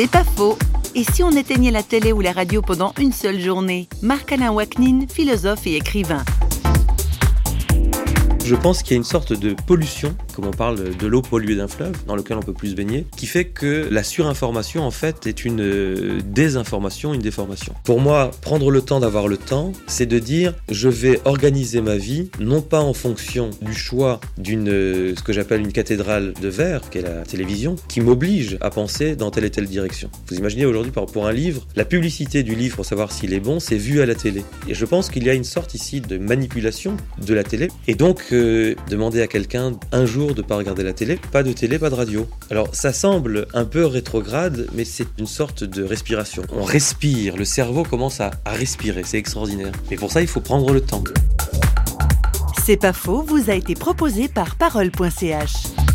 C'est pas faux. Et si on éteignait la télé ou la radio pendant une seule journée? Marc-Alain Waknin, philosophe et écrivain. Je pense qu'il y a une sorte de pollution, comme on parle de l'eau polluée d'un fleuve, dans lequel on peut plus se baigner, qui fait que la surinformation, en fait, est une euh, désinformation, une déformation. Pour moi, prendre le temps d'avoir le temps, c'est de dire, je vais organiser ma vie, non pas en fonction du choix d'une, euh, ce que j'appelle une cathédrale de verre, qui est la télévision, qui m'oblige à penser dans telle et telle direction. Vous imaginez aujourd'hui, pour un livre, la publicité du livre pour savoir s'il est bon, c'est vu à la télé. Et je pense qu'il y a une sorte ici de manipulation de la télé. Et donc, demander à quelqu'un un jour de pas regarder la télé, pas de télé, pas de radio. Alors ça semble un peu rétrograde, mais c'est une sorte de respiration. On respire, le cerveau commence à, à respirer, c'est extraordinaire. Mais pour ça, il faut prendre le temps. C'est pas faux, vous a été proposé par parole.ch.